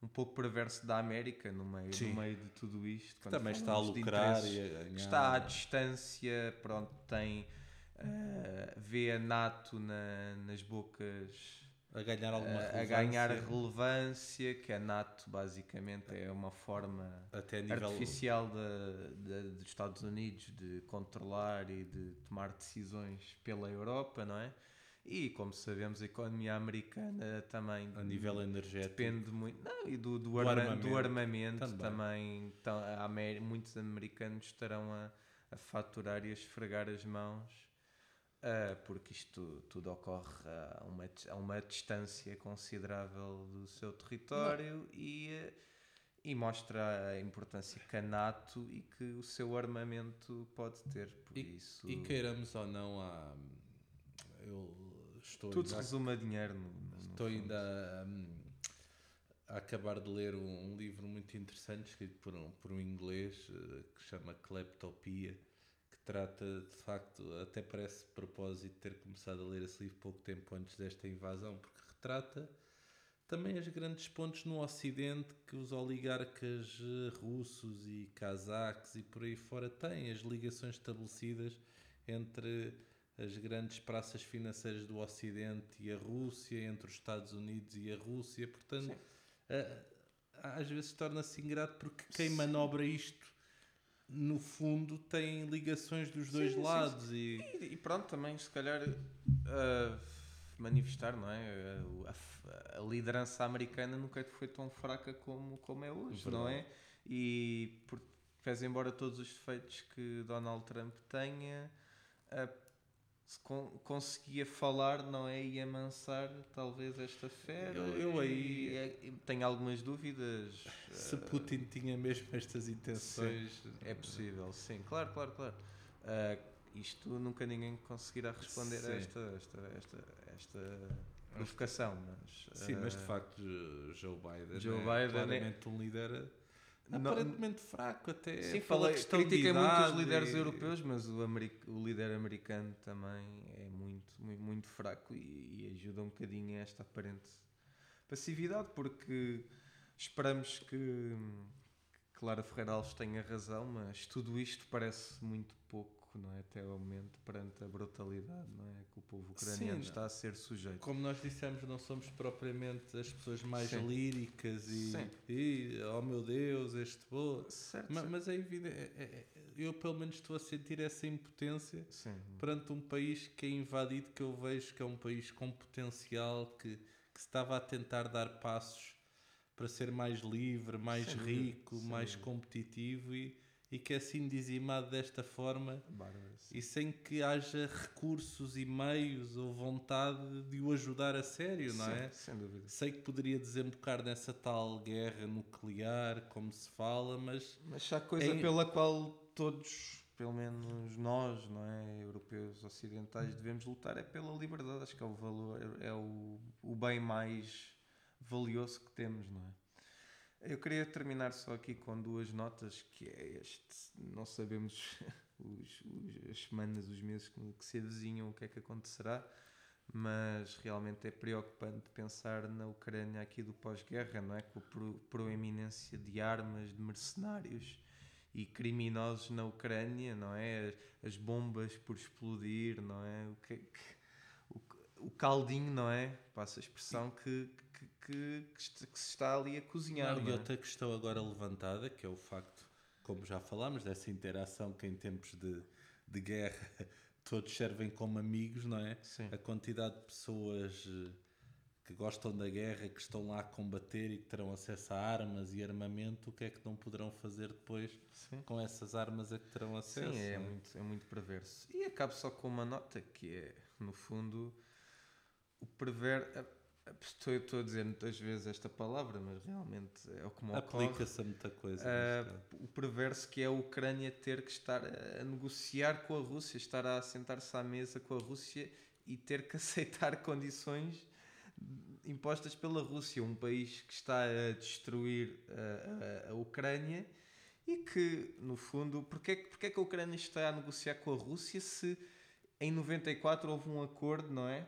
um pouco perverso da América no meio, no meio de tudo isto. Também está a lucrar e a ganhar. Está à distância, pronto, tem. Uh, vê a NATO na, nas bocas a ganhar alguma relevância. a ganhar relevância que a NATO basicamente é uma forma artificial de, de, dos Estados Unidos de controlar e de tomar decisões pela Europa, não é? E como sabemos, a economia americana também a nível energético depende muito não, e do, do, do arma, armamento, do armamento também. também então, muitos americanos estarão a, a faturar e a esfregar as mãos uh, porque isto tudo ocorre a uma, a uma distância considerável do seu território e, e mostra a importância que a NATO e que o seu armamento pode ter. Por e, isso... e queiramos ou não, há, estou Tudo se resume a dinheiro. No, no estou ainda um, a acabar de ler um, um, livro muito interessante escrito por um, por um inglês uh, que se chama Kleptopia, que trata de facto, até parece de propósito ter começado a ler esse livro pouco tempo antes desta invasão, porque retrata também as grandes pontes no Ocidente que os oligarcas eh, russos e cazaques e por aí fora têm, as ligações estabelecidas entre as grandes praças financeiras do Ocidente e a Rússia, entre os Estados Unidos e a Rússia, portanto, uh, às vezes torna-se ingrato porque quem manobra isto no fundo tem ligações dos dois sim, lados sim, sim. E... e... pronto também se calhar uh, manifestar não é? A, a, liderança americana nunca foi tão fraca como como é hoje Verdade. não é? E por, pese embora todos os defeitos que Donald Trump tenha uh, con conseguia falar, não é? E amansar talvez esta fé. Eu, eu aí é, tenho algumas dúvidas. Se uh, Putin tinha mesmo estas intenções. É possível, sim, claro, claro, claro. Uh, isto nunca ninguém conseguirá responder sim. a esta, esta, esta, esta provocação. Mas, sim, uh, mas de facto, Joe Biden, Joe é Biden é claramente é... um líder aparentemente fraco até. Sim, falei, critiquei muito os líderes e... europeus, mas o, o líder americano também é muito, muito, muito fraco e, e, ajuda um bocadinho a esta aparente passividade, porque esperamos que Clara Ferreira Alves tenha razão, mas tudo isto parece muito pouco não é? Até ao momento, perante a brutalidade não é? que o povo ucraniano Sim, está a ser sujeito. Como nós dissemos, não somos propriamente as pessoas mais Sim. líricas e, e, oh meu Deus, este boa. Certo, mas, mas é evidente, é, é, é, eu pelo menos estou a sentir essa impotência perante um país que é invadido, que eu vejo que é um país com potencial, que, que estava a tentar dar passos para ser mais livre, mais Sem rico, mais competitivo e e que é assim dizimado desta forma e sem que haja recursos e meios ou vontade de o ajudar a sério, não Sim, é? Sem dúvida. Sei que poderia desembocar nessa tal guerra nuclear, como se fala, mas. Mas há coisa é... pela qual todos, pelo menos nós, não é? Europeus ocidentais, devemos lutar é pela liberdade. Acho que é o valor, é o, o bem mais valioso que temos, não é? Eu queria terminar só aqui com duas notas, que é este, não sabemos os, os, as semanas, os meses que, que se avizinham, o que é que acontecerá, mas realmente é preocupante pensar na Ucrânia aqui do pós-guerra, não é? Com a proeminência de armas, de mercenários e criminosos na Ucrânia, não é? As bombas por explodir, não é? O, que, é o, o caldinho, não é? Passa a expressão que, que, que, que se está ali a cozinhar. Não, não é? E outra questão agora levantada, que é o facto, como já falámos, dessa interação que em tempos de, de guerra todos servem como amigos, não é? Sim. A quantidade de pessoas eh, que gostam da guerra, que estão lá a combater e que terão acesso a armas e armamento, o que é que não poderão fazer depois Sim. com essas armas a que terão acesso? Sim, é, é, muito, é muito perverso. E acabo só com uma nota que é, no fundo, o perver Estou, estou a dizer muitas vezes esta palavra, mas realmente é o que me Aplica-se a muita coisa. Uh, o perverso que é a Ucrânia ter que estar a negociar com a Rússia, estar a sentar-se à mesa com a Rússia e ter que aceitar condições impostas pela Rússia, um país que está a destruir a, a, a Ucrânia e que, no fundo, porque porque é que a Ucrânia está a negociar com a Rússia se em 94 houve um acordo, não é?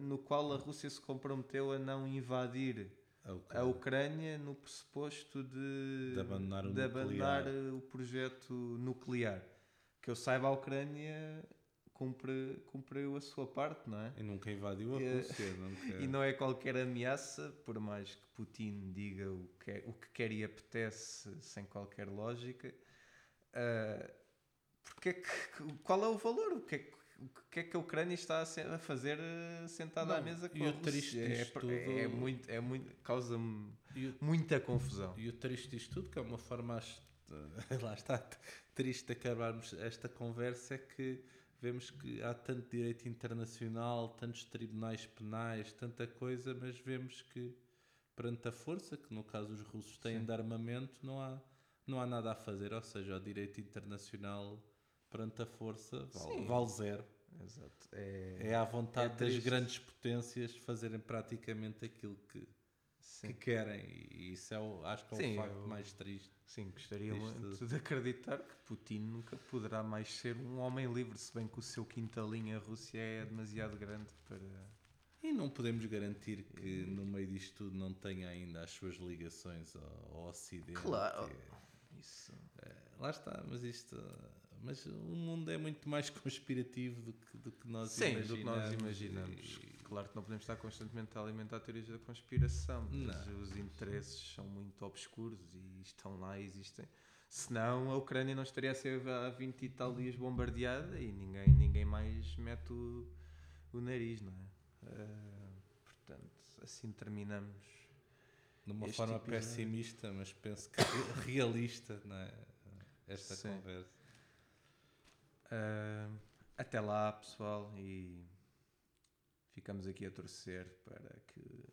No qual a Rússia se comprometeu a não invadir a Ucrânia, a Ucrânia no pressuposto de, de abandonar, o, de abandonar o projeto nuclear. Que eu saiba, a Ucrânia cumpre, cumpriu a sua parte, não é? E nunca invadiu a Rússia. Nunca... E não é qualquer ameaça, por mais que Putin diga o que, é, o que quer e apetece sem qualquer lógica. Uh, porque é que, qual é o valor? O que é que o que é que a Ucrânia está a fazer eh, sentada não, à mesa com e a o triste é, tudo, é, é, muito, é muito, causa-me muita confusão. E o triste disto tudo, que é uma forma, lá está, triste de acabarmos esta conversa, é que vemos que há tanto direito internacional, tantos tribunais penais, tanta coisa, mas vemos que perante a força, que no caso os russos têm Sim. de armamento, não há, não há nada a fazer, ou seja, o direito internacional perante a força vale, vale zero. Exato. É, é à vontade é das grandes potências fazerem praticamente aquilo que, que querem. E isso é o, acho que é sim, o facto eu, mais triste. Sim, gostaria muito de acreditar que Putin nunca poderá mais ser um homem livre, se bem que o seu quintalinho, a Rússia, é demasiado grande para. E não podemos garantir que no meio disto tudo não tenha ainda as suas ligações ao, ao Ocidente. Claro. Isso. lá está, mas isto. Mas o mundo é muito mais conspirativo do que, do que nós Sim, imaginamos. do que nós imaginamos. Claro que não podemos estar constantemente a alimentar teorias da conspiração, mas Não. os interesses são muito obscuros e estão lá e existem. Senão a Ucrânia não estaria a ser há 20 e tal dias bombardeada e ninguém, ninguém mais mete o, o nariz, não é? Ah, portanto, assim terminamos. De uma forma episódio. pessimista, mas penso que re- realista, não é? Esta Sim. conversa. Ah, até lá, pessoal, e ficamos aqui a torcer para que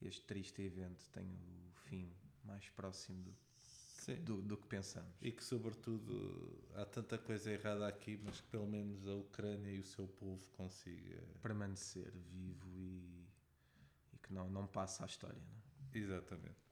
este triste evento tenha o fim mais próximo do, Sim. do, do que pensamos. E que, sobretudo, há tanta coisa errada aqui, mas que pelo menos a Ucrânia e o seu povo consiga. Permanecer vivo e, e que não, não passe à história. Não é? Exatamente.